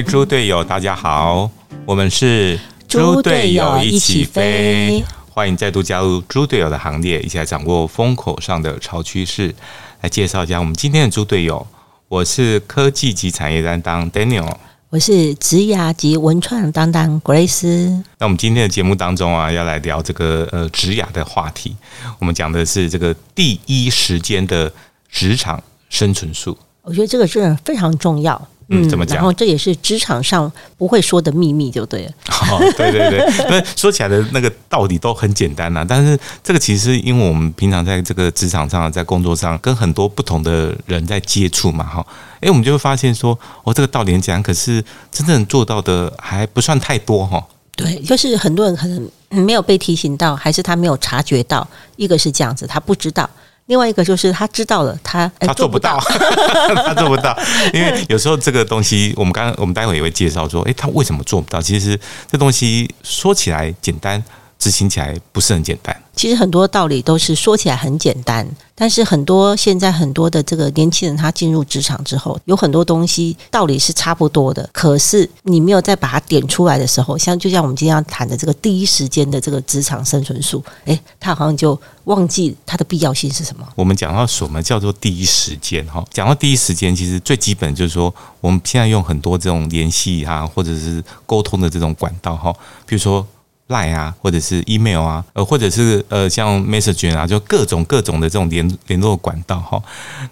位猪队友，大家好，我们是猪队友一起飞，欢迎再度加入猪队友的行列，一起来掌握风口上的潮趋势。来介绍一下我们今天的猪队友，我是科技及产业担当 Daniel，我是职涯及文创担当 Grace。那我们今天的节目当中啊，要来聊这个呃职涯的话题，我们讲的是这个第一时间的职场生存术。我觉得这个真的非常重要。嗯，怎么讲？然后这也是职场上不会说的秘密，就对了。哦，对对对，那说起来的那个道理都很简单呐。但是这个其实因为我们平常在这个职场上，在工作上跟很多不同的人在接触嘛，哈，哎，我们就会发现说，哦，这个道理很简单，可是真正做到的还不算太多哈。对，就是很多人可能没有被提醒到，还是他没有察觉到，一个是这样子，他不知道。另外一个就是他知道了，他 他做不到，他做不到，因为有时候这个东西，我们刚刚我们待会也会介绍说，哎，他为什么做不到？其实这东西说起来简单。执行起来不是很简单。其实很多道理都是说起来很简单，但是很多现在很多的这个年轻人，他进入职场之后，有很多东西道理是差不多的。可是你没有再把它点出来的时候，像就像我们今天要谈的这个第一时间的这个职场生存术，诶，他好像就忘记它的必要性是什么。我们讲到什么叫做第一时间？哈，讲到第一时间，其实最基本就是说，我们现在用很多这种联系啊，或者是沟通的这种管道，哈，比如说。Line 啊，或者是 email 啊，呃，或者是呃，像 message 啊，就各种各种的这种联联络管道哈。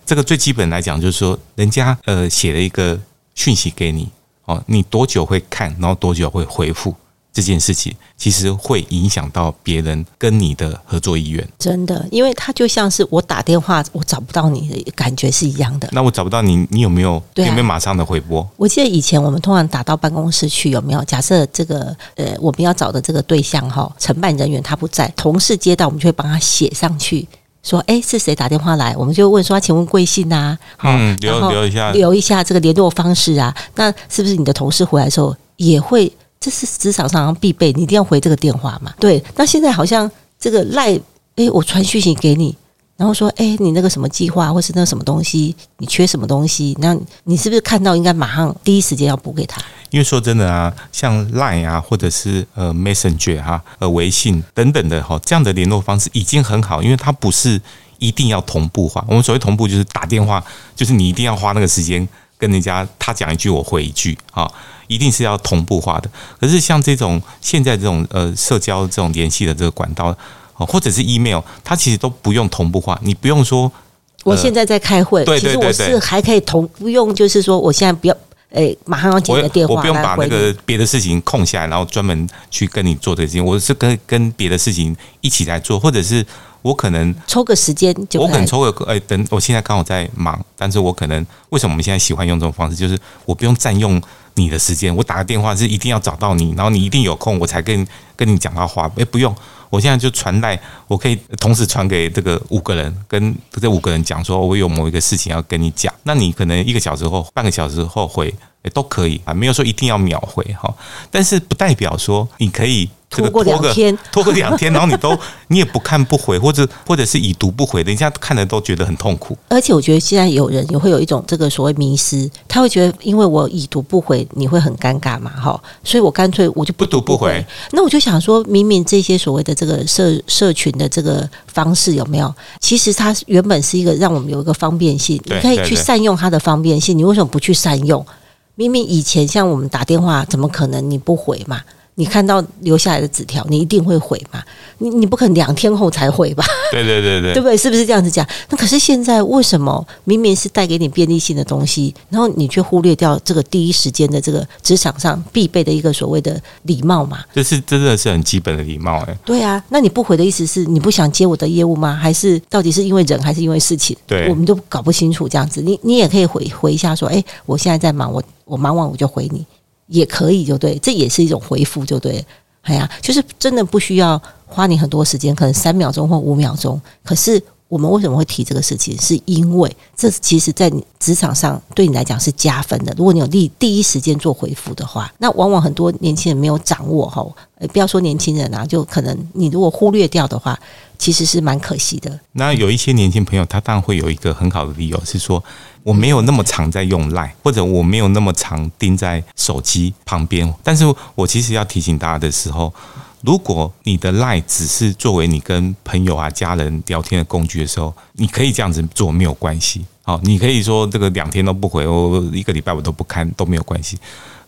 这个最基本来讲，就是说，人家呃写了一个讯息给你，哦，你多久会看，然后多久会回复。这件事情其实会影响到别人跟你的合作意愿，真的，因为他就像是我打电话，我找不到你的感觉是一样的。那我找不到你，你有没有有没有马上的回拨？我记得以前我们通常打到办公室去，有没有？假设这个呃，我们要找的这个对象哈，承办人员他不在，同事接到，我们就会帮他写上去，说哎是谁打电话来？我们就问说，请问贵姓啊？嗯，留留一下，留一下这个联络方式啊。那是不是你的同事回来的时候也会？这是职场上必备，你一定要回这个电话嘛？对。那现在好像这个赖，哎，我传讯息给你，然后说，哎，你那个什么计划，或是那什么东西，你缺什么东西？那你是不是看到应该马上第一时间要补给他？因为说真的啊，像赖啊，或者是呃 Messenger 哈，呃微信等等的哈，这样的联络方式已经很好，因为它不是一定要同步化。我们所谓同步，就是打电话，就是你一定要花那个时间跟人家他讲一句，我回一句啊。一定是要同步化的，可是像这种现在这种呃社交这种联系的这个管道，或者是 email，它其实都不用同步化，你不用说我现在在开会，其实我是还可以同不用，就是说我现在不要，诶，马上要接个电话，我不用把那个别的事情空下来，然后专门去跟你做这件事情，我是跟跟别的事情一起来做，或者是我可能抽个时间，我可能抽个诶，等我现在刚好在忙，但是我可能为什么我们现在喜欢用这种方式，就是我不用占用。你的时间，我打个电话是一定要找到你，然后你一定有空，我才跟跟你讲到话。哎，不用，我现在就传来，我可以同时传给这个五个人，跟这五个人讲说，我有某一个事情要跟你讲。那你可能一个小时后、半个小时后回，哎，都可以啊，没有说一定要秒回哈。但是不代表说你可以。拖过两天，拖个两天，然后你都你也不看不回，或者或者是已读不回，人家看的都觉得很痛苦。而且我觉得现在有人也会有一种这个所谓迷失，他会觉得因为我已读不回，你会很尴尬嘛，哈，所以我干脆我就不读不回。那我就想说，明明这些所谓的这个社社群的这个方式有没有？其实它原本是一个让我们有一个方便性，你可以去善用它的方便性。你为什么不去善用？明明以前像我们打电话，怎么可能你不回嘛？你看到留下来的纸条，你一定会回嘛？你你不可能两天后才回吧？对对对对，对不对？是不是这样子讲？那可是现在为什么明明是带给你便利性的东西，然后你却忽略掉这个第一时间的这个职场上必备的一个所谓的礼貌嘛？这是真的是很基本的礼貌哎。对啊，那你不回的意思是你不想接我的业务吗？还是到底是因为人还是因为事情？对，我们都搞不清楚这样子。你你也可以回回一下说，哎，我现在在忙，我我忙完我就回你。也可以，就对，这也是一种回复，就对。哎呀，就是真的不需要花你很多时间，可能三秒钟或五秒钟。可是我们为什么会提这个事情？是因为这其实，在你职场上对你来讲是加分的。如果你有第第一时间做回复的话，那往往很多年轻人没有掌握哈。不要说年轻人啊，就可能你如果忽略掉的话，其实是蛮可惜的。那有一些年轻朋友，他当然会有一个很好的理由是说。我没有那么常在用赖，或者我没有那么常盯在手机旁边。但是我其实要提醒大家的时候，如果你的赖只是作为你跟朋友啊、家人聊天的工具的时候，你可以这样子做，没有关系。好，你可以说这个两天都不回，我一个礼拜我都不看都没有关系。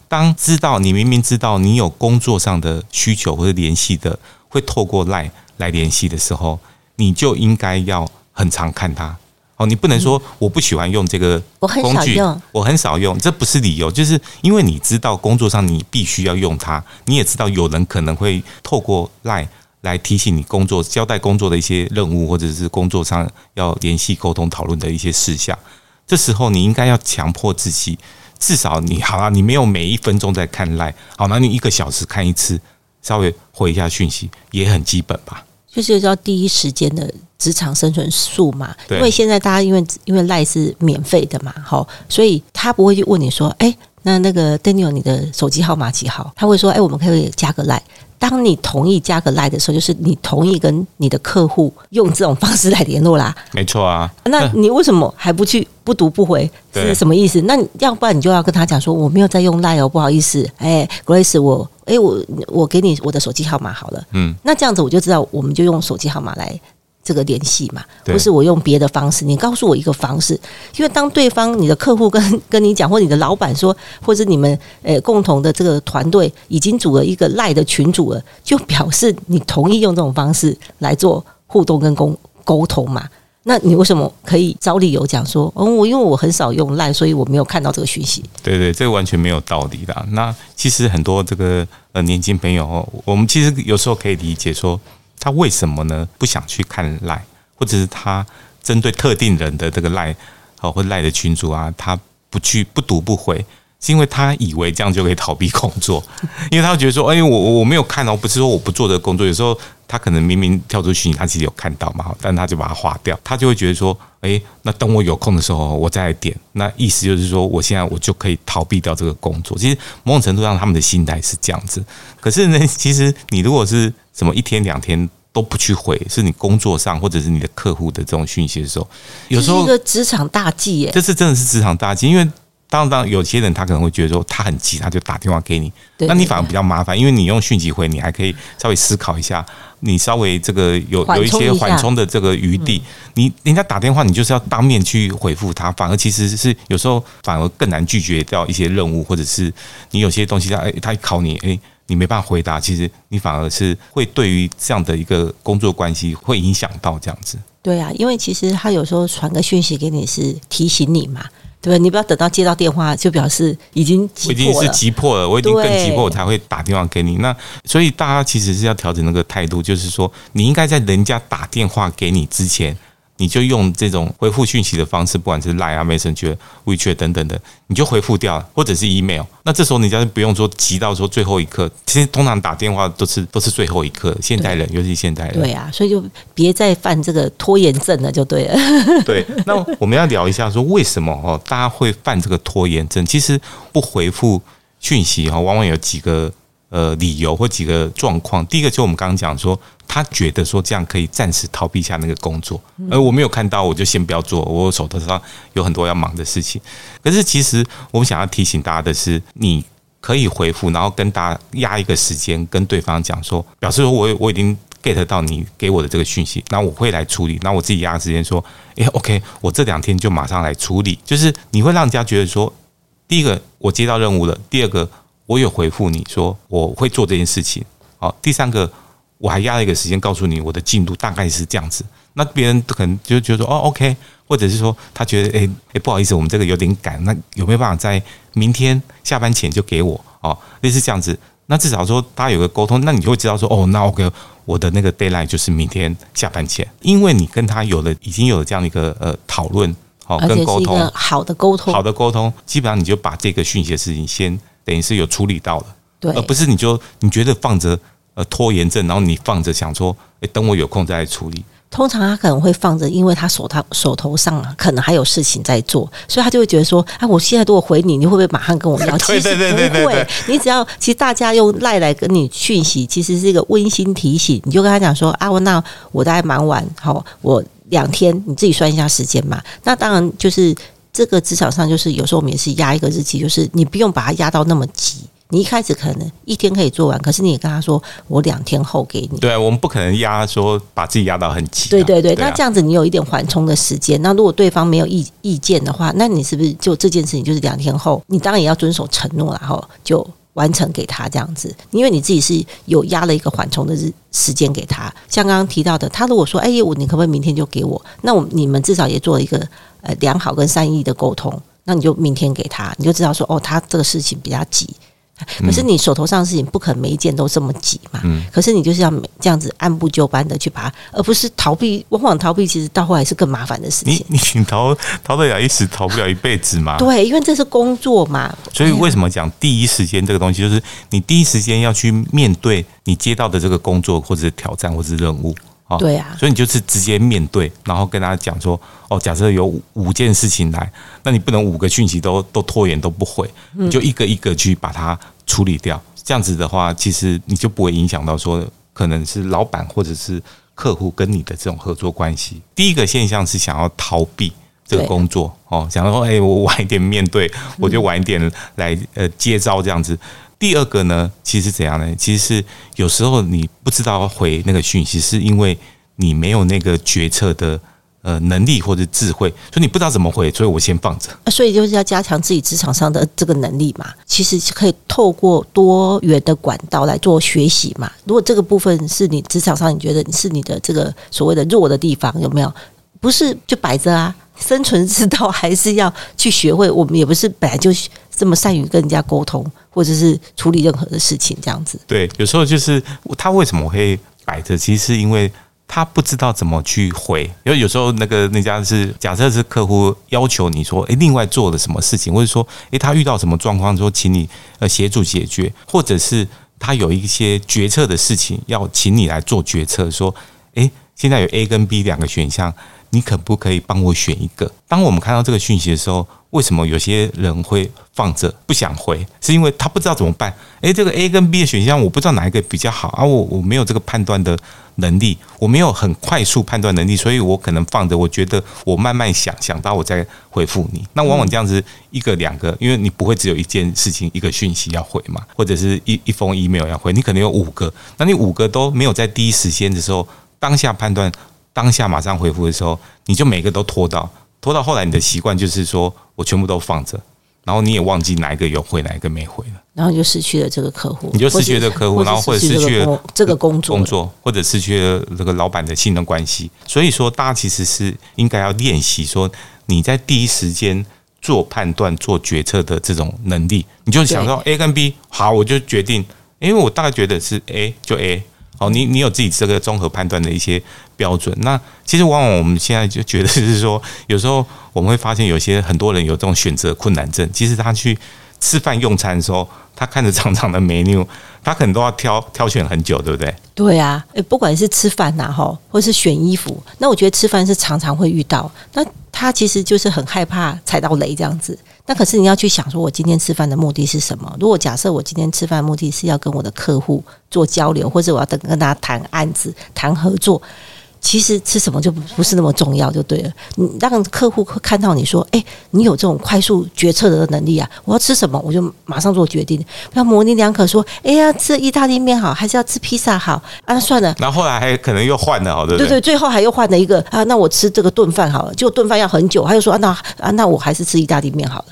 当知道你明明知道你有工作上的需求或者联系的，会透过赖来联系的时候，你就应该要很常看它。哦，你不能说我不喜欢用这个工具，我很少用，这不是理由，就是因为你知道工作上你必须要用它，你也知道有人可能会透过 Line 来提醒你工作、交代工作的一些任务，或者是工作上要联系、沟通、讨论的一些事项。这时候你应该要强迫自己，至少你好了，你没有每一分钟在看 Line，好，那你一个小时看一次，稍微回一下讯息也很基本吧。就是要第一时间的职场生存术嘛，因为现在大家因为因为赖是免费的嘛，好，所以他不会去问你说，哎，那那个 Daniel 你的手机号码几号？他会说，哎，我们可以加个赖。当你同意加个赖的时候，就是你同意跟你的客户用这种方式来联络啦。没错啊，那你为什么还不去不读不回？是什么意思？那要不然你就要跟他讲说，我没有在用赖哦，不好意思，哎，Grace，我，哎，我我给你我的手机号码好了。嗯，那这样子我就知道，我们就用手机号码来。这个联系嘛，不是我用别的方式，你告诉我一个方式，因为当对方你的客户跟 跟你讲，或你的老板说，或者你们呃共同的这个团队已经组了一个赖的群组了，就表示你同意用这种方式来做互动跟沟沟通嘛？那你为什么可以找理由讲说，哦，我因为我很少用赖，所以我没有看到这个讯息？对对，这个完全没有道理的。那其实很多这个呃年轻朋友，我们其实有时候可以理解说。他为什么呢？不想去看赖，或者是他针对特定人的这个赖，哦，或赖的群主啊，他不去不读不回，是因为他以为这样就可以逃避工作，因为他觉得说，哎，我我没有看哦，不是说我不做这个工作，有时候他可能明明跳出去，他其实有看到嘛，但他就把它划掉，他就会觉得说，哎，那等我有空的时候，我再来点，那意思就是说，我现在我就可以逃避掉这个工作。其实某种程度上，他们的心态是这样子。可是呢，其实你如果是什么一天两天都不去回，是你工作上或者是你的客户的这种讯息的时候，有时候一个职场大忌耶。这是真的是职场大忌，因为当当有些人他可能会觉得说他很急，他就打电话给你，那你反而比较麻烦，因为你用讯息回，你还可以稍微思考一下，你稍微这个有有一些缓冲的这个余地。你人家打电话，你就是要当面去回复他，反而其实是有时候反而更难拒绝掉一些任务，或者是你有些东西他哎他考你哎。你没办法回答，其实你反而是会对于这样的一个工作关系会影响到这样子。对啊，因为其实他有时候传个讯息给你是提醒你嘛，对？你不要等到接到电话就表示已经已经是急迫了，我已经更急迫，我才会打电话给你。那所以大家其实是要调整那个态度，就是说你应该在人家打电话给你之前。你就用这种回复讯息的方式，不管是 Line 啊、Messenger、WeChat 等等的，你就回复掉，或者是 email。那这时候你家不用说急到说最后一刻，其实通常打电话都是都是最后一刻。现代人，尤其现代人，对啊，所以就别再犯这个拖延症了，就对了。对，那我们要聊一下说为什么哦，大家会犯这个拖延症？其实不回复讯息哈，往往有几个。呃，理由或几个状况，第一个就我们刚刚讲说，他觉得说这样可以暂时逃避一下那个工作，而我没有看到，我就先不要做，我手头上有很多要忙的事情。可是其实我们想要提醒大家的是，你可以回复，然后跟大家压一个时间，跟对方讲说，表示说我我已经 get 到你给我的这个讯息，那我会来处理，那我自己压时间说，诶 o k 我这两天就马上来处理，就是你会让人家觉得说，第一个我接到任务了，第二个。我有回复你说我会做这件事情，好，第三个我还压了一个时间告诉你我的进度大概是这样子，那别人可能就觉得说哦，OK，或者是说他觉得哎哎不好意思，我们这个有点赶，那有没有办法在明天下班前就给我？哦，类似这样子，那至少说大家有个沟通，那你就会知道说哦，那 OK，我的那个 d a y l i n e 就是明天下班前，因为你跟他有了已经有了这样的一个呃讨论，好，跟沟通。好的沟通，好的沟通，基本上你就把这个讯息的事情先。等于是有处理到了，对，而不是你就你觉得放着呃拖延症，然后你放着想说，哎，等我有空再来处理。通常他可能会放着，因为他手他手头上可能还有事情在做，所以他就会觉得说，哎，我现在如果回你，你会不会马上跟我要？其实不会，你只要其实大家用赖来跟你讯息，其实是一个温馨提醒，你就跟他讲说，啊，我那我大概忙完，好，我两天你自己算一下时间嘛。那当然就是。这个职场上就是有时候我们也是压一个日期，就是你不用把它压到那么急。你一开始可能一天可以做完，可是你也跟他说我两天后给你。对，我们不可能压说把自己压到很急。对对对，那这样子你有一点缓冲的时间。那如果对方没有意意见的话，那你是不是就这件事情就是两天后？你当然也要遵守承诺，然后就完成给他这样子。因为你自己是有压了一个缓冲的日时间给他。像刚刚提到的，他如果说哎，我你可不可以明天就给我？那我你们至少也做了一个呃良好跟善意的沟通。那你就明天给他，你就知道说哦，他这个事情比较急。可是你手头上的事情不可能每一件都这么急嘛？嗯。可是你就是要这样子按部就班的去把它，而不是逃避。往往逃避其实到后来是更麻烦的事情。你你逃逃得了一时，逃不了一辈子嘛？对，因为这是工作嘛。所以为什么讲第一时间这个东西，就是你第一时间要去面对你接到的这个工作，或者是挑战，或者是任务。对啊，所以你就是直接面对，然后跟他讲说：哦，假设有五件事情来，那你不能五个讯息都都拖延都不回，你就一个一个去把它处理掉。这样子的话，其实你就不会影响到说可能是老板或者是客户跟你的这种合作关系。第一个现象是想要逃避这个工作哦，想说：哎，我晚一点面对，我就晚一点来呃接招这样子。第二个呢，其实怎样呢？其实是有时候你不知道回那个讯息，是因为你没有那个决策的呃能力或者智慧，所以你不知道怎么回，所以我先放着。所以就是要加强自己职场上的这个能力嘛。其实可以透过多元的管道来做学习嘛。如果这个部分是你职场上你觉得是你的这个所谓的弱的地方，有没有？不是就摆着啊？生存之道还是要去学会。我们也不是本来就。这么善于跟人家沟通，或者是处理任何的事情，这样子。对，有时候就是他为什么会摆着，其实是因为他不知道怎么去回。因为有时候那个那家是假设是客户要求你说，诶，另外做了什么事情，或者说，诶，他遇到什么状况，说请你呃协助解决，或者是他有一些决策的事情要请你来做决策，说，诶，现在有 A 跟 B 两个选项，你可不可以帮我选一个？当我们看到这个讯息的时候。为什么有些人会放着不想回？是因为他不知道怎么办。诶，这个 A 跟 B 的选项，我不知道哪一个比较好啊！我我没有这个判断的能力，我没有很快速判断能力，所以我可能放着。我觉得我慢慢想想到我再回复你。那往往这样子一个两个，因为你不会只有一件事情一个讯息要回嘛，或者是一一封 email 要回，你可能有五个。那你五个都没有在第一时间的时候当下判断，当下马上回复的时候，你就每个都拖到。拖到后来，你的习惯就是说我全部都放着，然后你也忘记哪一个有回，哪一个没回了，然后就失去了这个客户，你就失去了这个客户，然后或者失去了这个工作，工作或者失去了这个老板的信任关系。所以说，大家其实是应该要练习说你在第一时间做判断、做决策的这种能力。你就想说 A 跟 B 好，我就决定，因为我大概觉得是 A 就 A。好，你你有自己这个综合判断的一些标准。那其实往往我们现在就觉得就是说，有时候我们会发现有些很多人有这种选择困难症。其实他去吃饭用餐的时候，他看着长长的 menu，他可能都要挑挑选很久，对不对？对啊，不管是吃饭呐，哈，或是选衣服，那我觉得吃饭是常常会遇到。那他其实就是很害怕踩到雷这样子。那可是你要去想，说我今天吃饭的目的是什么？如果假设我今天吃饭的目的是要跟我的客户做交流，或者我要等跟他谈案子、谈合作。其实吃什么就不是那么重要，就对了。你让客户看到你说：“哎，你有这种快速决策的能力啊！我要吃什么，我就马上做决定，不要模棱两可。说：哎呀，吃意大利面好，还是要吃披萨好？啊，算了。然后后来还可能又换了，好对对对，最后还又换了一个啊，那我吃这个炖饭好了，就炖饭要很久，他又说：啊，那啊，那我还是吃意大利面好了。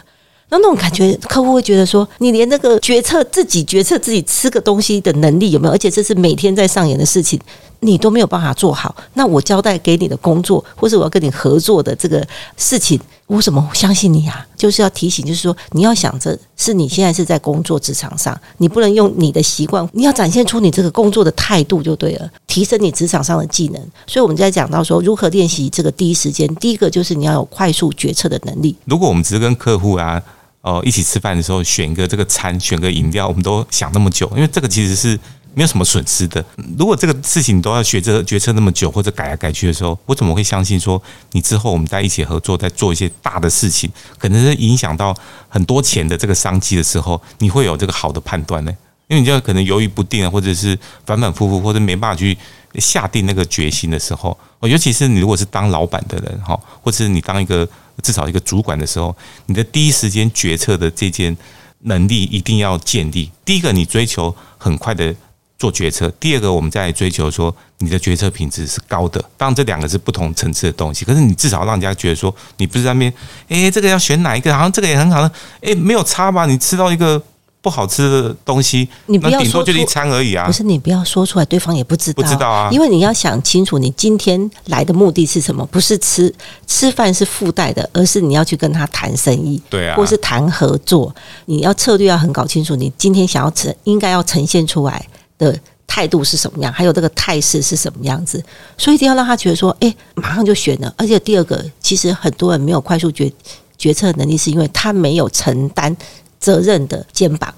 那那种感觉，客户会觉得说，你连那个决策自己决策自己吃个东西的能力有没有？而且这是每天在上演的事情。你都没有办法做好，那我交代给你的工作，或者我要跟你合作的这个事情，我怎么相信你啊？就是要提醒，就是说你要想着是你现在是在工作职场上，你不能用你的习惯，你要展现出你这个工作的态度就对了，提升你职场上的技能。所以我们在讲到说如何练习这个第一时间，第一个就是你要有快速决策的能力。如果我们只是跟客户啊，哦一起吃饭的时候选一个这个餐，选个饮料，我们都想那么久，因为这个其实是。没有什么损失的。如果这个事情都要学着决策那么久，或者改来改去的时候，我怎么会相信说你之后我们在一起合作，在做一些大的事情，可能是影响到很多钱的这个商机的时候，你会有这个好的判断呢？因为你就可能犹豫不定啊，或者是反反复复，或者没办法去下定那个决心的时候，尤其是你如果是当老板的人哈，或者是你当一个至少一个主管的时候，你的第一时间决策的这件能力一定要建立。第一个，你追求很快的。做决策，第二个我们在追求说你的决策品质是高的，当然这两个是不同层次的东西，可是你至少让人家觉得说你不是在那边，哎，这个要选哪一个？好像这个也很好的，哎，没有差吧？你吃到一个不好吃的东西，你不要说就一餐而已啊，不是你不要说出来，对方也不知道，不知道啊，因为你要想清楚，你今天来的目的是什么？不是吃吃饭是附带的，而是你要去跟他谈生意，对啊，或是谈合作，你要策略要很搞清楚，你今天想要呈应该要呈现出来的。态度是什么样？还有这个态势是什么样子？所以一定要让他觉得说，哎，马上就选了。而且第二个，其实很多人没有快速决决策能力，是因为他没有承担责任的肩膀。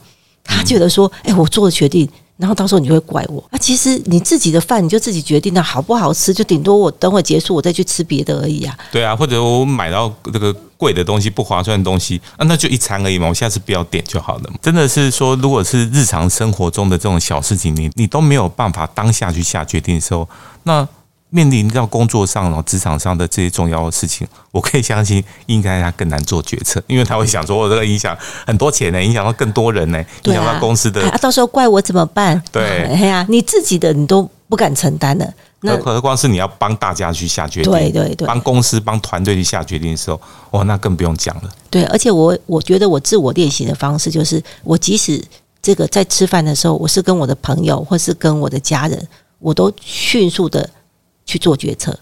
他觉得说，哎，我做了决定。然后到时候你会怪我啊！其实你自己的饭你就自己决定了，好不好吃就顶多我等会结束我再去吃别的而已啊。对啊，或者我买到这个贵的东西不划算的东西啊，那就一餐而已嘛，我下次不要点就好了。真的是说，如果是日常生活中的这种小事情，你你都没有办法当下去下决定的时候，那。面临到工作上、哦职场上的这些重要的事情，我可以相信，应该他更难做决策，因为他会想说，我这个影响很多钱呢，影响到更多人呢，影响到公司的，到时候怪我怎么办？对，哎呀，你自己的你都不敢承担的，那何况是你要帮大家去下决定，对对对，帮公司、帮团队去下决定的时候，哦，那更不用讲了。对，而且我我觉得我自我练习的方式就是，我即使这个在吃饭的时候，我是跟我的朋友或是跟我的家人，我都迅速的。去做决策，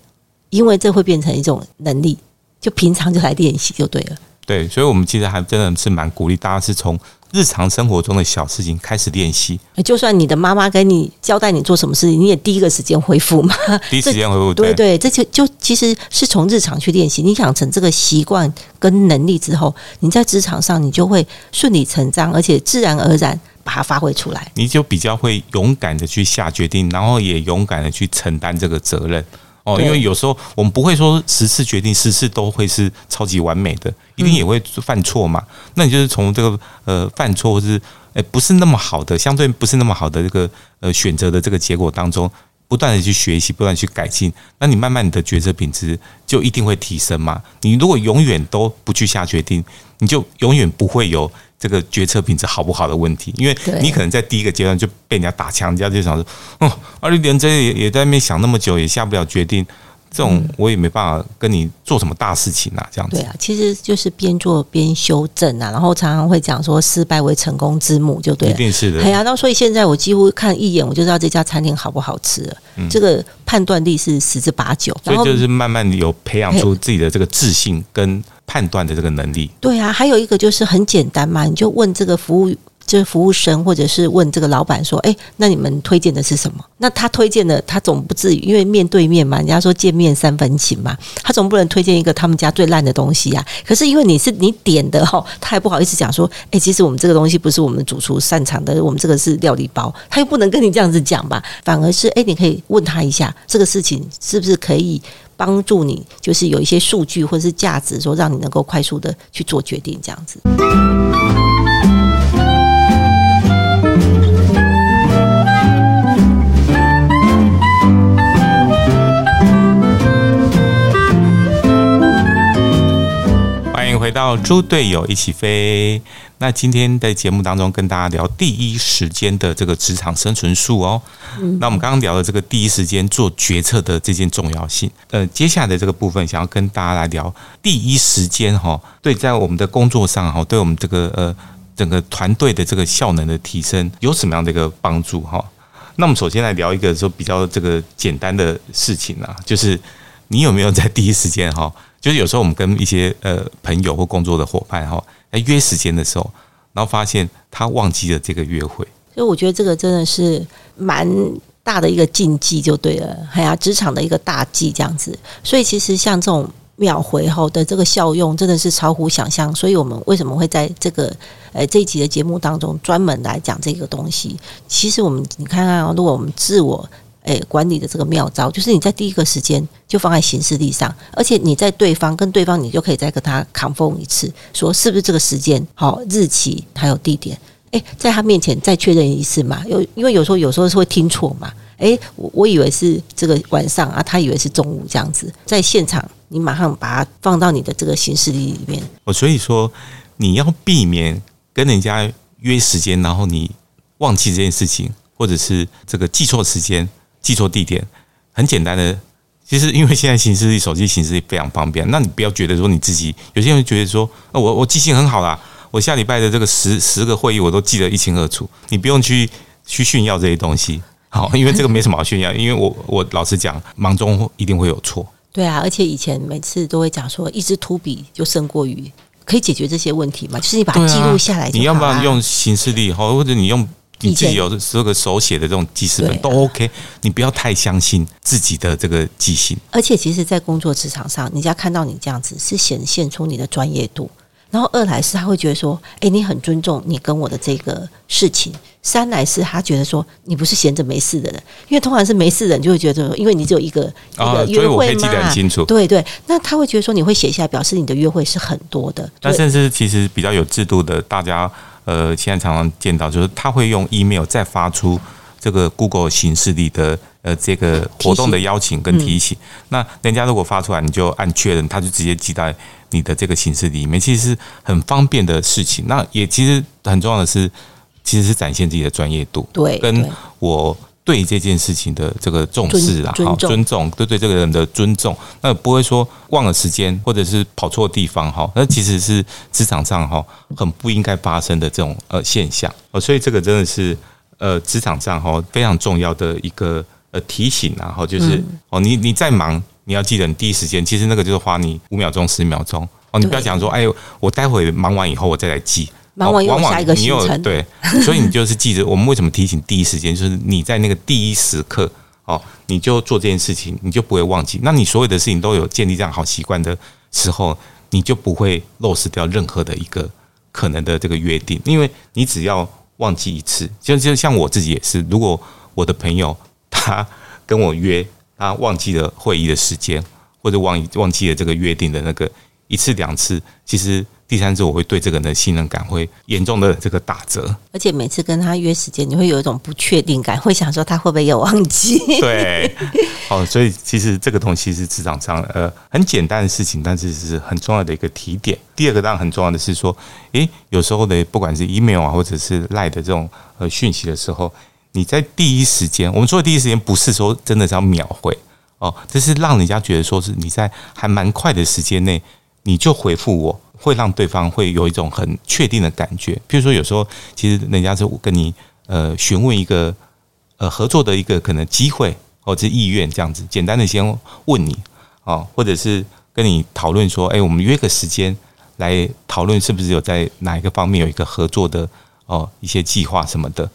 因为这会变成一种能力，就平常就来练习就对了。对，所以，我们其实还真的是蛮鼓励大家是从日常生活中的小事情开始练习。就算你的妈妈跟你交代你做什么事情，你也第一个时间回复嘛。第一时间回复，对对，这就就其实是从日常去练习。你养成这个习惯跟能力之后，你在职场上你就会顺理成章，而且自然而然。把它发挥出来，你就比较会勇敢的去下决定，然后也勇敢的去承担这个责任哦。因为有时候我们不会说十次决定十次都会是超级完美的，一定也会犯错嘛。那你就是从这个呃犯错或是诶不是那么好的，相对不是那么好的这个呃选择的这个结果当中，不断的去学习，不断去改进，那你慢慢你的决策品质就一定会提升嘛。你如果永远都不去下决定，你就永远不会有。这个决策品质好不好的问题，因为你可能在第一个阶段就被人家打枪，人家就想说，哦，而且连这也也在那边想那么久，也下不了决定，这种我也没办法跟你做什么大事情啊，这样子。对啊，其实就是边做边修正啊，然后常常会讲说，失败为成功之母，就对，一定是的。哎呀，那所以现在我几乎看一眼，我就知道这家餐厅好不好吃了，这个判断力是十之八九。所以就是慢慢有培养出自己的这个自信跟。判断的这个能力，对啊，还有一个就是很简单嘛，你就问这个服务，就是服务生，或者是问这个老板说，哎，那你们推荐的是什么？那他推荐的，他总不至于，因为面对面嘛，人家说见面三分情嘛，他总不能推荐一个他们家最烂的东西呀。可是因为你是你点的哈，他也不好意思讲说，哎，其实我们这个东西不是我们主厨擅长的，我们这个是料理包，他又不能跟你这样子讲吧，反而是，哎，你可以问他一下，这个事情是不是可以。帮助你就是有一些数据或者是价值，说让你能够快速的去做决定，这样子。迎回到猪队友一起飞。那今天在节目当中跟大家聊第一时间的这个职场生存术哦。那我们刚刚聊的这个第一时间做决策的这件重要性，呃，接下来的这个部分想要跟大家来聊第一时间哈，对，在我们的工作上哈，对我们这个呃整个团队的这个效能的提升有什么样的一个帮助哈？那我们首先来聊一个说比较这个简单的事情啊，就是你有没有在第一时间哈，就是有时候我们跟一些呃朋友或工作的伙伴哈。在约时间的时候，然后发现他忘记了这个约会，所以我觉得这个真的是蛮大的一个禁忌，就对了。哎呀，职场的一个大忌这样子。所以其实像这种秒回后的这个效用，真的是超乎想象。所以我们为什么会在这个呃这一集的节目当中专门来讲这个东西？其实我们你看看，如果我们自我。诶，管理的这个妙招就是你在第一个时间就放在行事历上，而且你在对方跟对方，你就可以再跟他 confirm 一次，说是不是这个时间、好日期还有地点，诶，在他面前再确认一次嘛。有因为有时候有时候是会听错嘛，哎，我我以为是这个晚上啊，他以为是中午这样子，在现场你马上把它放到你的这个行事历里面。我所以说你要避免跟人家约时间，然后你忘记这件事情，或者是这个记错时间、记错地点，很简单的。其实，因为现在形式力、手机形式力非常方便，那你不要觉得说你自己有些人觉得说，我我记性很好啦，我下礼拜的这个十十个会议我都记得一清二楚，你不用去去炫耀这些东西，好，因为这个没什么好炫耀，因为我我老实讲，忙中一定会有错。对啊，而且以前每次都会讲说，一支秃笔就胜过于可以解决这些问题嘛，就是你把它记录下来，你要不要用形式力，好，或者你用。你自己有这个手写的这种记事本都 OK，你不要太相信自己的这个记性。而且，其实，在工作职场上，人家看到你这样子，是显现出你的专业度。然后，二来是他会觉得说，哎，你很尊重你跟我的这个事情；三来是他觉得说，你不是闲着没事的人。因为通常是没事的人就会觉得，因为你只有一个一个约会嘛，对对。那他会觉得说，你会写下来，表示你的约会是很多的。那甚至其实比较有制度的，大家。呃，现在常常见到，就是他会用 email 再发出这个 Google 形式里的呃这个活动的邀请跟提醒。那人家如果发出来，你就按确认，他就直接记在你的这个形式里面，其实是很方便的事情。那也其实很重要的是，其实是展现自己的专业度，对，跟我。对这件事情的这个重视啊，好尊重，对对这个人的尊重，那不会说忘了时间或者是跑错地方哈，那其实是职场上哈很不应该发生的这种呃现象。哦，所以这个真的是呃职场上哈非常重要的一个呃提醒啊，哈就是哦你你再忙你要记得你第一时间，其实那个就是花你五秒钟十秒钟。哦，你不要讲说哎我待会忙完以后我再来记。往往有下一个行程，对，所以你就是记着，我们为什么提醒第一时间，就是你在那个第一时刻哦，你就做这件事情，你就不会忘记。那你所有的事情都有建立这样好习惯的时候，你就不会漏失掉任何的一个可能的这个约定，因为你只要忘记一次，就就像我自己也是，如果我的朋友他 跟我约，他忘记了会议的时间，或者忘忘记了这个约定的那个一次两次，其实。第三次我会对这个人的信任感会严重的这个打折，而且每次跟他约时间，你会有一种不确定感，会想说他会不会有忘记？对，哦，所以其实这个东西是职场上呃很简单的事情，但是是很重要的一个提点。第二个当然很重要的是说，诶，有时候的不管是 email 啊，或者是 line 的这种呃讯息的时候，你在第一时间，我们说的第一时间不是说真的是要秒回哦，这是让人家觉得说是你在还蛮快的时间内你就回复我。会让对方会有一种很确定的感觉，比如说有时候其实人家是跟你呃询问一个呃合作的一个可能机会或者意愿这样子，简单的先问你啊，或者是跟你讨论说，哎，我们约个时间来讨论是不是有在哪一个方面有一个合作的哦一些计划什么的。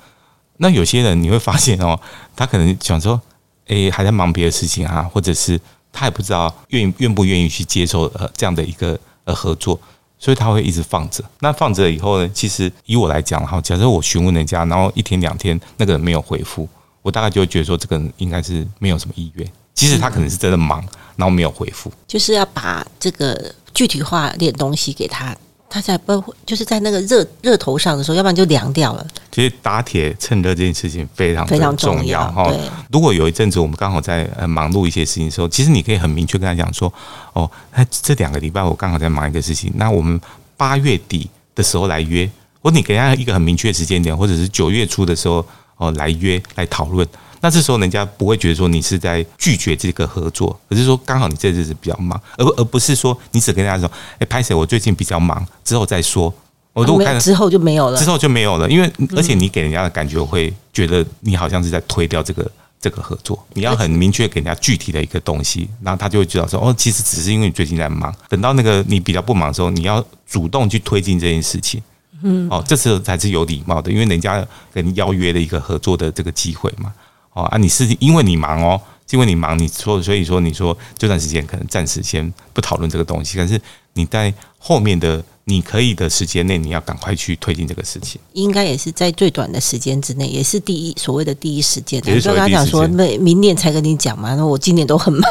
那有些人你会发现哦，他可能想说，哎，还在忙别的事情啊，或者是他也不知道愿愿不愿意去接受呃这样的一个而合作。所以他会一直放着。那放着以后呢？其实以我来讲，哈，假设我询问人家，然后一天两天那个人没有回复，我大概就会觉得说，这个人应该是没有什么意愿。即使他可能是真的忙，然后没有回复，就是要把这个具体化点东西给他。他在不就是在那个热热头上的时候，要不然就凉掉了。其实打铁趁热这件事情非常非常重要哈。如果有一阵子我们刚好在呃忙碌一些事情的时候，其实你可以很明确跟他讲说：哦，那这两个礼拜我刚好在忙一个事情，那我们八月底的时候来约，或你给他一个很明确的时间点，或者是九月初的时候哦来约来讨论。那这时候人家不会觉得说你是在拒绝这个合作，而是说刚好你这日子比较忙，而而不是说你只跟人家说，哎，拍谁？我最近比较忙，之后再说。我如果看之后就没有了，之后就没有了，因为而且你给人家的感觉会觉得你好像是在推掉这个这个合作。你要很明确给人家具体的一个东西，然后他就会知道说，哦，其实只是因为你最近在忙。等到那个你比较不忙的时候，你要主动去推进这件事情。嗯，哦，这时候才是有礼貌的，因为人家跟你邀约的一个合作的这个机会嘛。哦啊，你是因为你忙哦，因为你忙，你说所以说你说这段时间可能暂时先不讨论这个东西，但是你在后面的你可以的时间内，你要赶快去推进这个事情。应该也是在最短的时间之内，也是第一所谓的第一时间。就跟他讲说，那明年才跟你讲嘛，那我今年都很忙，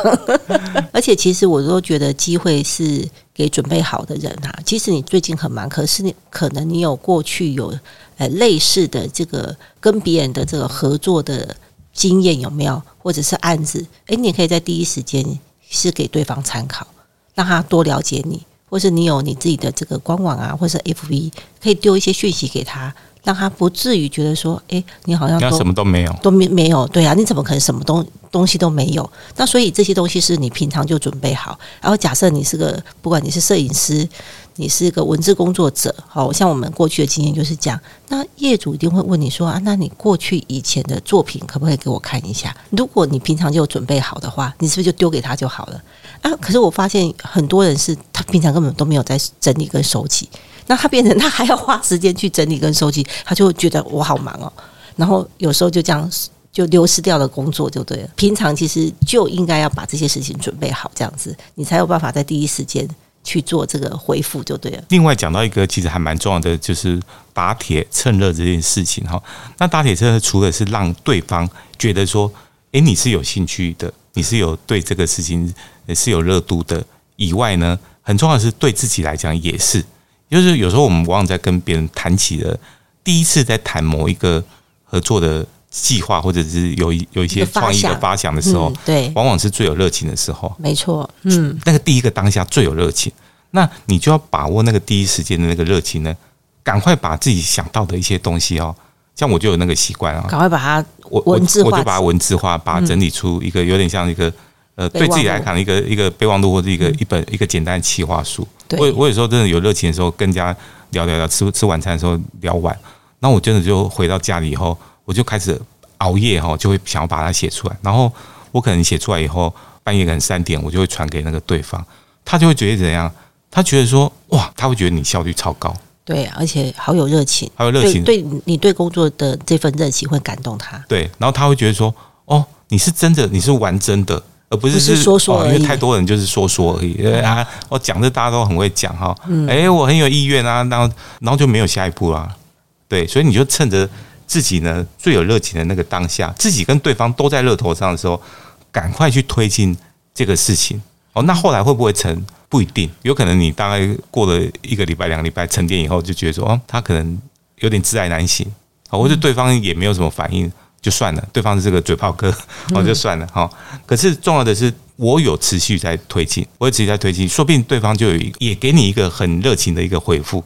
而且其实我都觉得机会是给准备好的人啊。即使你最近很忙，可是你可能你有过去有呃类似的这个跟别人的这个合作的。经验有没有，或者是案子，诶，你可以在第一时间是给对方参考，让他多了解你，或是你有你自己的这个官网啊，或是 FV，可以丢一些讯息给他。让他不至于觉得说，哎，你好像都什么都没有，都没没有，对啊，你怎么可能什么东东西都没有？那所以这些东西是你平常就准备好。然后假设你是个，不管你是摄影师，你是一个文字工作者，好像我们过去的经验就是这样。那业主一定会问你说啊，那你过去以前的作品可不可以给我看一下？如果你平常就准备好的话，你是不是就丢给他就好了？啊，可是我发现很多人是他平常根本都没有在整理跟收集。那他变成他还要花时间去整理跟收集，他就觉得我好忙哦。然后有时候就这样就流失掉了工作就对了。平常其实就应该要把这些事情准备好，这样子你才有办法在第一时间去做这个回复就对了。另外讲到一个其实还蛮重要的，就是打铁趁热这件事情哈。那打铁趁热除了是让对方觉得说，诶，你是有兴趣的，你是有对这个事情也是有热度的以外呢，很重要的是对自己来讲也是。就是有时候我们往往在跟别人谈起了第一次在谈某一个合作的计划，或者是有一有一些创意的发想的时候，对，往往是最有热情的时候。没错，嗯，那个第一个当下最有热情，那你就要把握那个第一时间的那个热情呢，赶快把自己想到的一些东西哦，像我就有那个习惯啊，赶快把它我文字化，我就把它文字化，把它整理出一个有点像一个。呃，对自己来讲，一个一个备忘录或者一个一本一个简单的企划书。我我有时候真的有热情的时候，更加聊聊聊，吃吃晚餐的时候聊完，那我真的就回到家里以后，我就开始熬夜哈，就会想要把它写出来。然后我可能写出来以后，半夜可能三点，我就会传给那个对方，他就会觉得怎样？他觉得说哇，他会觉得你效率超高，对，而且好有热情，好有热情，对你对工作的这份热情会感动他。对，然后他会觉得说哦，你是真的，你是玩真的。而不是是说说因为太多人就是说说而已。对啊，我讲这大家都很会讲哈。哎，我很有意愿啊，然后然后就没有下一步啦。对，所以你就趁着自己呢最有热情的那个当下，自己跟对方都在热头上的时候，赶快去推进这个事情。哦，那后来会不会成？不一定，有可能你大概过了一个礼拜、两个礼拜沉淀以后，就觉得说哦，他可能有点自爱难行，或者对方也没有什么反应。就算了，对方是这个嘴炮哥，哦，就算了哈。可是重要的是，我有持续在推进，我有持续在推进，说不定对方就有一也给你一个很热情的一个回复。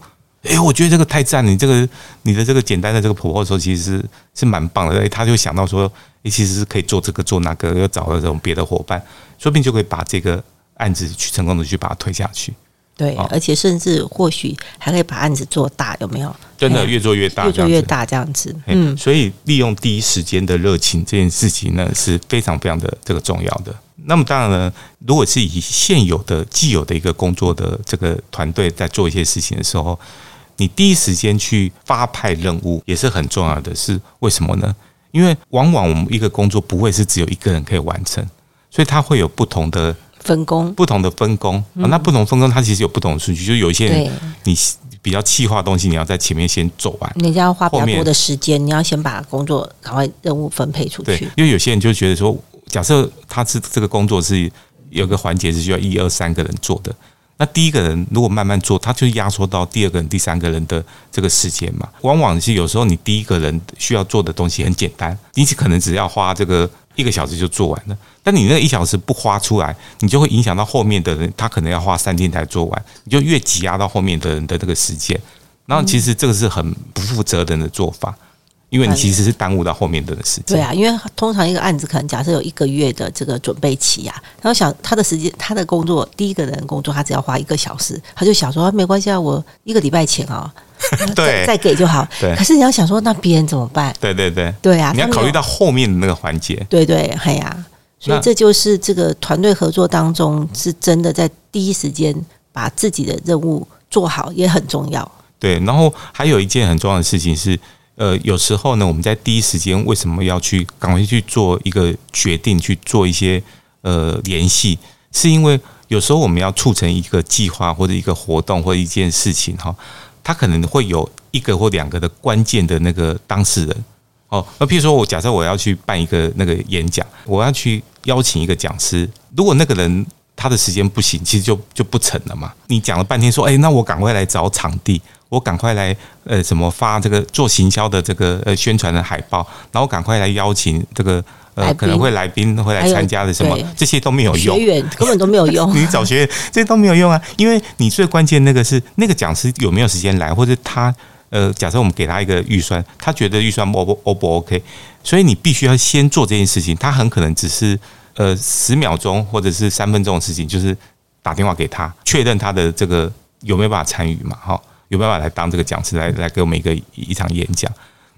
哎，我觉得这个太赞，你这个你的这个简单的这个婆婆说，其实是是蛮棒的。哎，他就想到说，哎，其实是可以做这个做那个，又找了这种别的伙伴，说不定就可以把这个案子去成功的去把它推下去。对，而且甚至或许还可以把案子做大，有没有？真的越做越大，越做越大这样子。嗯，所以利用第一时间的热情这件事情呢，是非常非常的这个重要的。那么当然呢，如果是以现有的既有的一个工作的这个团队在做一些事情的时候，你第一时间去发派任务也是很重要的。是为什么呢？因为往往我们一个工作不会是只有一个人可以完成，所以它会有不同的。分工不同的分工啊，那不同分工它其实有不同的顺序，就有一些人你比较气化东西，你要在前面先走完，人家要花比较多的时间，你要先把工作赶快任务分配出去。因为有些人就觉得说，假设他是这个工作是有个环节是需要一二三个人做的，那第一个人如果慢慢做，他就压缩到第二个人、第三个人的这个时间嘛。往往是有时候你第一个人需要做的东西很简单，你可能只要花这个。一个小时就做完了，但你那一小时不花出来，你就会影响到后面的人，他可能要花三天才做完，你就越挤压到后面的人的这个时间。然后其实这个是很不负责任的做法，因为你其实是耽误到后面的时间。对啊，因为通常一个案子可能假设有一个月的这个准备期呀，然后想他的时间，他的工作第一个人工作，他只要花一个小时，他就想说没关系啊，我一个礼拜前啊。对，再给就好。对，可是你要想说，那别人怎么办？对对对，对啊，你要考虑到后面的那个环节。对对，哎呀，所以这就是这个团队合作当中，是真的在第一时间把自己的任务做好，也很重要。对，然后还有一件很重要的事情是，呃，有时候呢，我们在第一时间为什么要去赶快去做一个决定，去做一些呃联系，是因为有时候我们要促成一个计划或者一个活动或者一件事情哈。他可能会有一个或两个的关键的那个当事人哦，那譬如说我假设我要去办一个那个演讲，我要去邀请一个讲师，如果那个人他的时间不行，其实就就不成了嘛。你讲了半天说，哎，那我赶快来找场地，我赶快来呃，什么发这个做行销的这个呃宣传的海报，然后赶快来邀请这个呃可能会来宾会来参加的什么，这些都没有用，学员根本都没有用。你找学员这些都没有用啊，因为你最关键那个是那个讲师有没有时间来，或者他呃，假设我们给他一个预算，他觉得预算 O 不 O 不 OK，所以你必须要先做这件事情。他很可能只是呃十秒钟或者是三分钟的事情，就是打电话给他确认他的这个有没有办法参与嘛，哈。有办法来当这个讲师来来给我们一个一场演讲。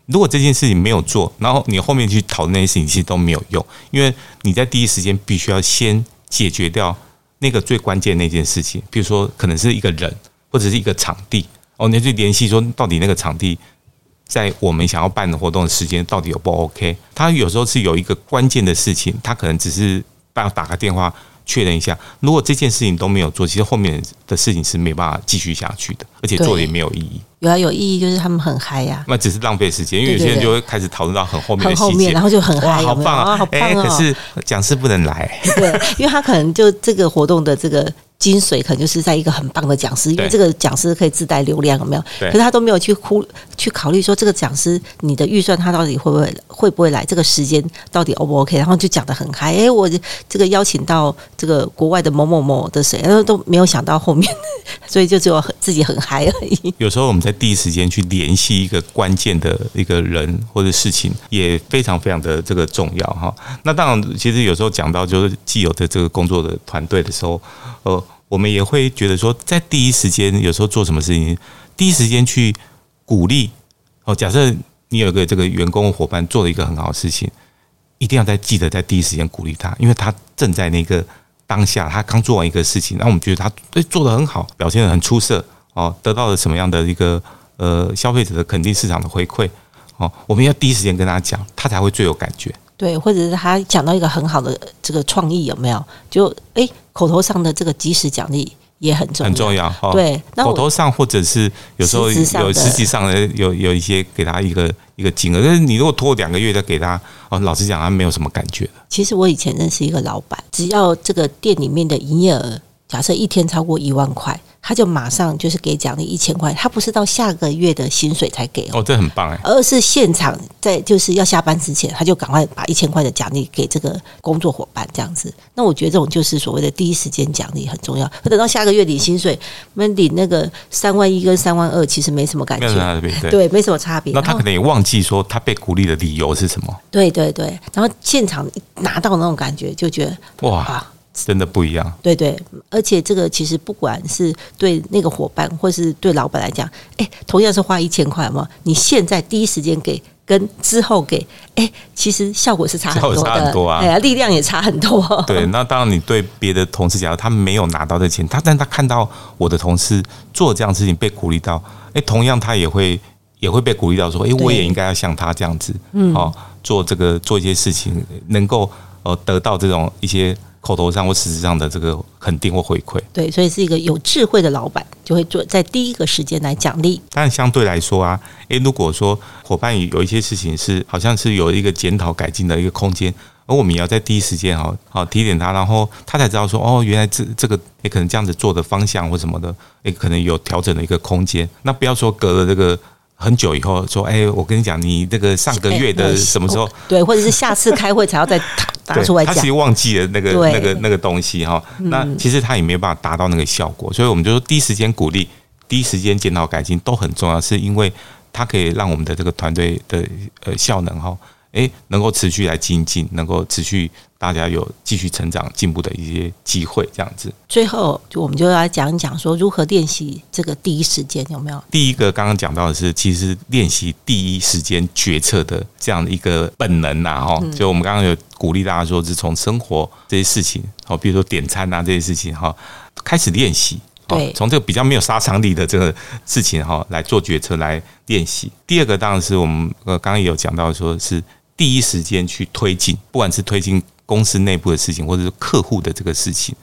如果这件事情没有做，然后你后面去讨论那些事情，其实都没有用，因为你在第一时间必须要先解决掉那个最关键那件事情。比如说，可能是一个人或者是一个场地哦，你去联系说到底那个场地在我们想要办的活动的时间到底有不 OK？他有时候是有一个关键的事情，他可能只是办打个电话。确认一下，如果这件事情都没有做，其实后面的事情是没办法继续下去的，而且做的也没有意义。有啊，有意义就是他们很嗨呀。那只是浪费时间，因为有些人就会开始讨论到很后面的细节，然后就很嗨，好棒啊，好棒哦。可是讲师不能来，对，因为他可能就这个活动的这个。精髓可能就是在一个很棒的讲师，因为这个讲师可以自带流量，有没有？可是他都没有去忽去考虑说这个讲师你的预算他到底会不会会不会来，这个时间到底 O 不 OK？然后就讲的很嗨，哎，我这个邀请到这个国外的某某某的谁，然后都没有想到后面，所以就只有自己很嗨而已。有时候我们在第一时间去联系一个关键的一个人或者事情，也非常非常的这个重要哈。那当然，其实有时候讲到就是既有的这个工作的团队的时候，呃。我们也会觉得说，在第一时间，有时候做什么事情，第一时间去鼓励哦。假设你有个这个员工伙伴做了一个很好的事情，一定要在记得在第一时间鼓励他，因为他正在那个当下，他刚做完一个事情，那我们觉得他做的很好，表现的很出色哦，得到了什么样的一个呃消费者的肯定、市场的回馈哦，我们要第一时间跟他讲，他才会最有感觉。对，或者是他讲到一个很好的这个创意，有没有？就哎，口头上的这个及时奖励也很重要，很重要。对，那口头上或者是有时候有实际上的有有一些给他一个一个金额，但是你如果拖两个月再给他，哦，老实讲，他没有什么感觉的。其实我以前认识一个老板，只要这个店里面的营业额，假设一天超过一万块。他就马上就是给奖励一千块，他不是到下个月的薪水才给哦，这很棒哎，而是现场在就是要下班之前，他就赶快把一千块的奖励给这个工作伙伴这样子。那我觉得这种就是所谓的第一时间奖励很重要。等到下个月领薪水，我们领那个三万一跟三万二，其实没什么感觉，对，没什么差别。那他可能也忘记说他被鼓励的理由是什么？对对对，然后现场拿到那种感觉，就觉得哇。真的不一样，对对，而且这个其实不管是对那个伙伴，或是对老板来讲，哎，同样是花一千块嘛，你现在第一时间给，跟之后给，哎，其实效果是差很多的，哎呀，力量也差很多。对，那当然你对别的同事讲，他没有拿到这钱，他但他看到我的同事做这样事情被鼓励到，哎，同样他也会也会被鼓励到，说，哎，我也应该要像他这样子，嗯，哦，做这个做一些事情，能够呃得到这种一些。口头上或实质上的这个肯定或回馈，对，所以是一个有智慧的老板就会做在第一个时间来奖励。但相对来说啊，诶，如果说伙伴有一些事情是好像是有一个检讨改进的一个空间，而我们也要在第一时间哈好提点他，然后他才知道说哦，原来这这个也可能这样子做的方向或什么的，也可能有调整的一个空间。那不要说隔了这个。很久以后说，哎，我跟你讲，你这个上个月的什么时候？对，或者是下次开会才要再 打出来讲。他其实忘记了那个那个那个东西哈。那其实他也没有办法达到那个效果，所以我们就说第一时间鼓励，第一时间检讨改进都很重要，是因为它可以让我们的这个团队的呃效能哈。诶，能够持续来精进，能够持续大家有继续成长进步的一些机会，这样子。最后，就我们就要讲一讲说如何练习这个第一时间有没有？第一个刚刚讲到的是，其实练习第一时间决策的这样的一个本能呐，哈。就我们刚刚有鼓励大家说，是从生活这些事情，好，比如说点餐啊这些事情哈，开始练习。对，从这个比较没有杀伤力的这个事情哈来做决策来练习。第二个当然是我们呃刚刚也有讲到说是。第一时间去推进，不管是推进公司内部的事情，或者是客户的这个事情，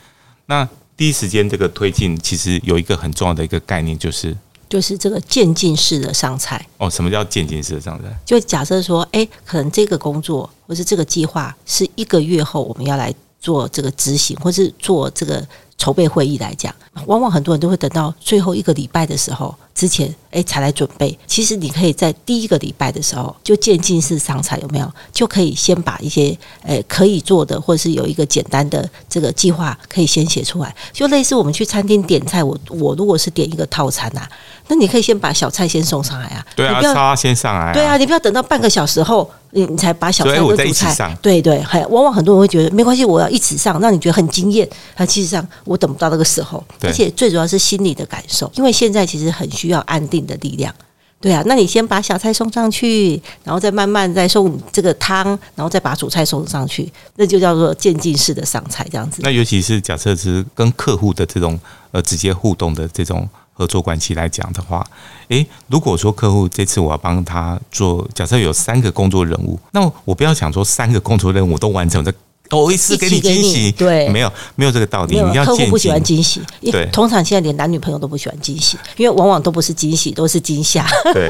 那第一时间这个推进，其实有一个很重要的一个概念，就是就是这个渐进式的上菜。哦，什么叫渐进式的上菜？就假设说，哎，可能这个工作或是这个计划是一个月后我们要来做这个执行，或是做这个筹备会议来讲，往往很多人都会等到最后一个礼拜的时候。之前，哎，才来准备。其实你可以在第一个礼拜的时候就渐进式上菜，有没有？就可以先把一些哎可以做的，或者是有一个简单的这个计划，可以先写出来。就类似我们去餐厅点菜，我我如果是点一个套餐啊，那你可以先把小菜先送上来啊。对啊，沙拉先上来。对啊，你不要等到半个小时后，你你才把小菜跟主菜上。对对，很往往很多人会觉得没关系，我要一起上，让你觉得很惊艳。啊，其实上我等不到那个时候，而且最主要是心理的感受，因为现在其实很需需要安定的力量。对啊，那你先把小菜送上去，然后再慢慢再送这个汤，然后再把主菜送上去，那就叫做渐进式的上菜这样子。那尤其是假设是跟客户的这种呃直接互动的这种合作关系来讲的话，诶，如果说客户这次我要帮他做，假设有三个工作任务，那我不要想说三个工作任务都完成这。我一次给你惊喜，对，没有没有这个道理。你要客户不喜欢惊喜，对，通常现在连男女朋友都不喜欢惊喜，因为往往都不是惊喜，都是惊吓。对，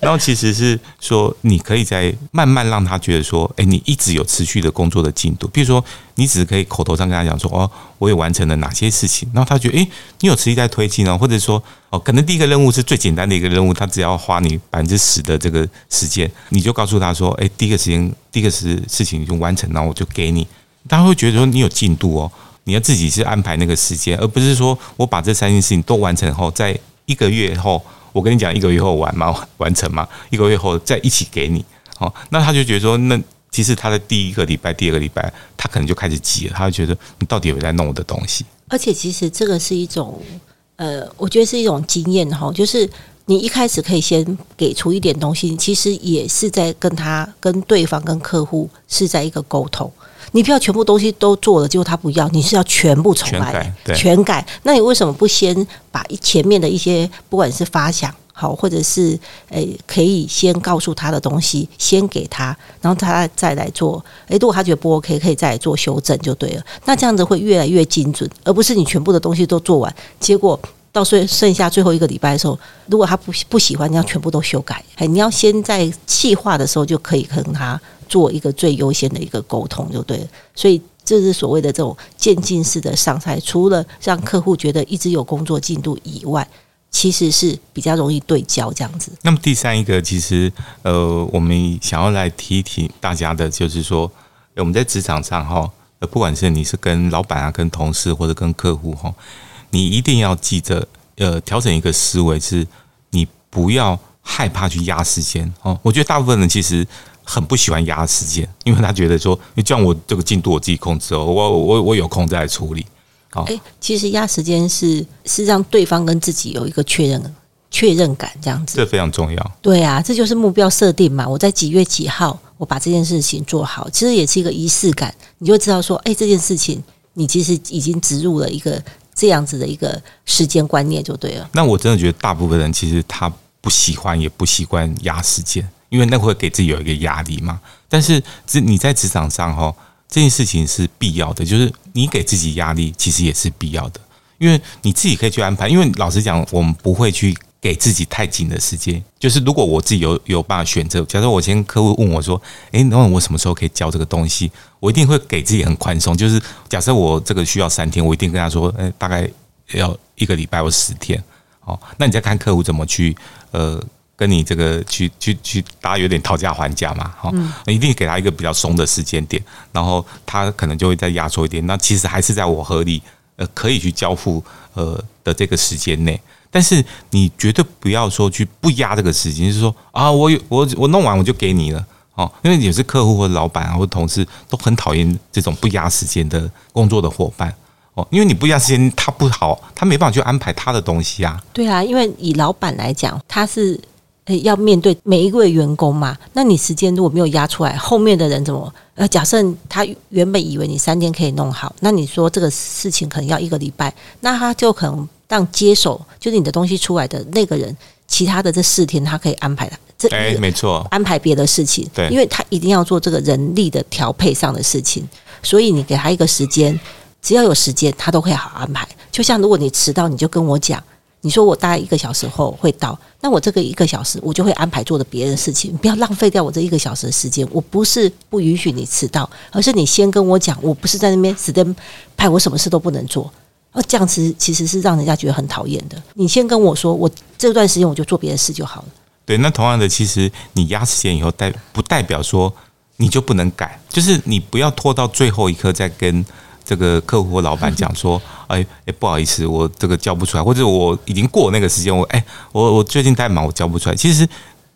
然后其实是说，你可以在慢慢让他觉得说，哎，你一直有持续的工作的进度，比如说。你只是可以口头上跟他讲说哦，我有完成了哪些事情，然后他觉得诶，你有持续在推进啊，或者说哦，可能第一个任务是最简单的一个任务，他只要花你百分之十的这个时间，你就告诉他说，诶，第一个时间，第一个事事情已经完成了，我就给你，他会觉得说你有进度哦，你要自己去安排那个时间，而不是说我把这三件事情都完成后，在一个月后，我跟你讲一个月后完吗？完成吗？一个月后再一起给你，好，那他就觉得说那。其实他的第一个礼拜、第二个礼拜，他可能就开始急了，他就觉得你到底有没有在弄我的东西。而且，其实这个是一种，呃，我觉得是一种经验哈，就是你一开始可以先给出一点东西，其实也是在跟他、跟对方、跟客户是在一个沟通。你不要全部东西都做了，结果他不要，你是要全部重来，全改。那你为什么不先把前面的一些，不管是发想？好，或者是诶，可以先告诉他的东西，先给他，然后他再来做。诶，如果他觉得不 OK，可以再来做修正就对了。那这样子会越来越精准，而不是你全部的东西都做完，结果到剩剩下最后一个礼拜的时候，如果他不不喜欢，你要全部都修改。诶，你要先在细化的时候就可以跟他做一个最优先的一个沟通就对了。所以这是所谓的这种渐进式的上菜，除了让客户觉得一直有工作进度以外。其实是比较容易对焦这样子。那么第三一个，其实呃，我们想要来提一提大家的，就是说我们在职场上哈，呃，不管是你是跟老板啊、跟同事或者跟客户哈，你一定要记得，呃，调整一个思维，是你不要害怕去压时间哦。我觉得大部分人其实很不喜欢压时间，因为他觉得说，你叫我这个进度我自己控制哦，我我我有空再来处理。哎，其实压时间是是让对方跟自己有一个确认确认感，这样子，这非常重要。对啊，这就是目标设定嘛。我在几月几号，我把这件事情做好，其实也是一个仪式感。你就知道说，哎，这件事情你其实已经植入了一个这样子的一个时间观念，就对了。那我真的觉得，大部分人其实他不喜欢，也不习惯压时间，因为那会给自己有一个压力嘛。但是，这你在职场上哈。这件事情是必要的，就是你给自己压力，其实也是必要的，因为你自己可以去安排。因为老实讲，我们不会去给自己太紧的时间。就是如果我自己有有办法选择，假设我先客户问我说：“诶，那我什么时候可以交这个东西？”我一定会给自己很宽松。就是假设我这个需要三天，我一定跟他说：“诶，大概要一个礼拜或十天。”哦，那你再看客户怎么去呃。跟你这个去去去，大家有点讨价还价嘛，哈，一定给他一个比较松的时间点，然后他可能就会再压缩一点。那其实还是在我合理呃可以去交付呃的这个时间内，但是你绝对不要说去不压这个时间，就是说啊，我有我我弄完我就给你了哦，因为有些客户或者老板啊或同事都很讨厌这种不压时间的工作的伙伴哦，因为你不压时间，他不好，他没办法去安排他的东西啊。对啊，因为以老板来讲，他是。诶，要面对每一位员工嘛？那你时间如果没有压出来，后面的人怎么？呃，假设他原本以为你三天可以弄好，那你说这个事情可能要一个礼拜，那他就可能让接手就是你的东西出来的那个人，其他的这四天他可以安排的。这哎，没错，安排别的事情。对，因为他一定要做这个人力的调配上的事情，所以你给他一个时间，只要有时间，他都可以好安排。就像如果你迟到，你就跟我讲。你说我大概一个小时后会到，那我这个一个小时我就会安排做的别的事情，不要浪费掉我这一个小时的时间。我不是不允许你迟到，而是你先跟我讲，我不是在那边死等派我什么事都不能做。哦，这样子其实是让人家觉得很讨厌的。你先跟我说，我这段时间我就做别的事就好了。对，那同样的，其实你压时间以后，代不代表说你就不能改？就是你不要拖到最后一刻再跟这个客户或老板讲说，哎哎，不好意思，我这个交不出来，或者我已经过那个时间，我哎，我我最近太忙，我交不出来。其实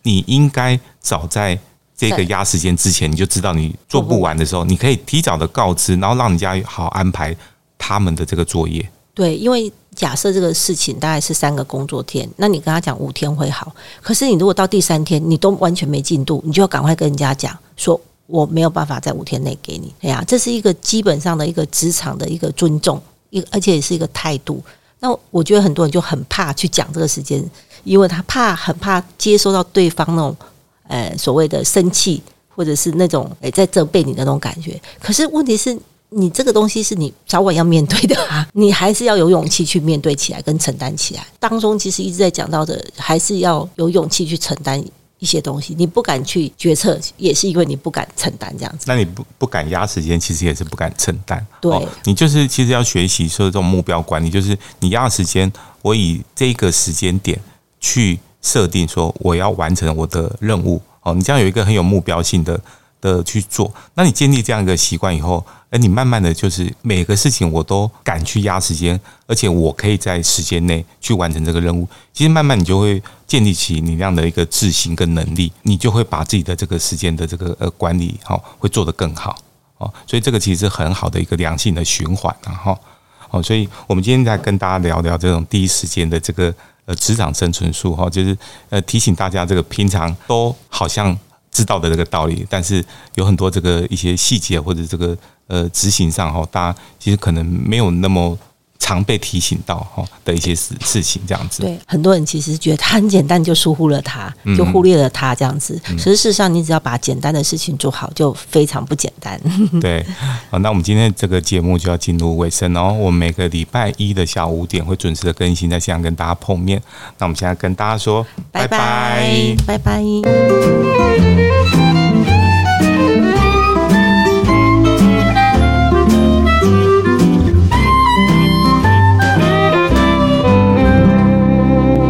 你应该早在这个压时间之前，你就知道你做不完的时候，你可以提早的告知，然后让人家好安排他们的这个作业。对，因为假设这个事情大概是三个工作天，那你跟他讲五天会好，可是你如果到第三天你都完全没进度，你就要赶快跟人家讲说我没有办法在五天内给你。哎呀，这是一个基本上的一个职场的一个尊重，一而且也是一个态度。那我觉得很多人就很怕去讲这个时间，因为他怕很怕接收到对方那种呃所谓的生气，或者是那种诶在责备你的那种感觉。可是问题是。你这个东西是你早晚要面对的啊，你还是要有勇气去面对起来，跟承担起来。当中其实一直在讲到的，还是要有勇气去承担一些东西。你不敢去决策，也是因为你不敢承担这样子。那你不不敢压时间，其实也是不敢承担。对，你就是其实要学习说这种目标管理，就是你压时间，我以这个时间点去设定说我要完成我的任务。哦，你这样有一个很有目标性的。的去做，那你建立这样一个习惯以后，哎，你慢慢的就是每个事情我都敢去压时间，而且我可以在时间内去完成这个任务。其实慢慢你就会建立起你那样的一个自信跟能力，你就会把自己的这个时间的这个呃管理好，会做得更好哦。所以这个其实是很好的一个良性的循环，然后哦，所以我们今天在跟大家聊聊这种第一时间的这个呃职场生存术哈，就是呃提醒大家这个平常都好像。知道的这个道理，但是有很多这个一些细节或者这个呃执行上哈，大家其实可能没有那么常被提醒到哈的一些事事情这样子。对，很多人其实觉得它很简单，就疏忽了它，就忽略了它这样子。其实事实上，你只要把简单的事情做好，就非常不简单。对，好，那我们今天这个节目就要进入尾声哦。我们每个礼拜一的下午五点会准时的更新，在线上跟大家碰面。那我们现在跟大家说，拜拜，拜拜。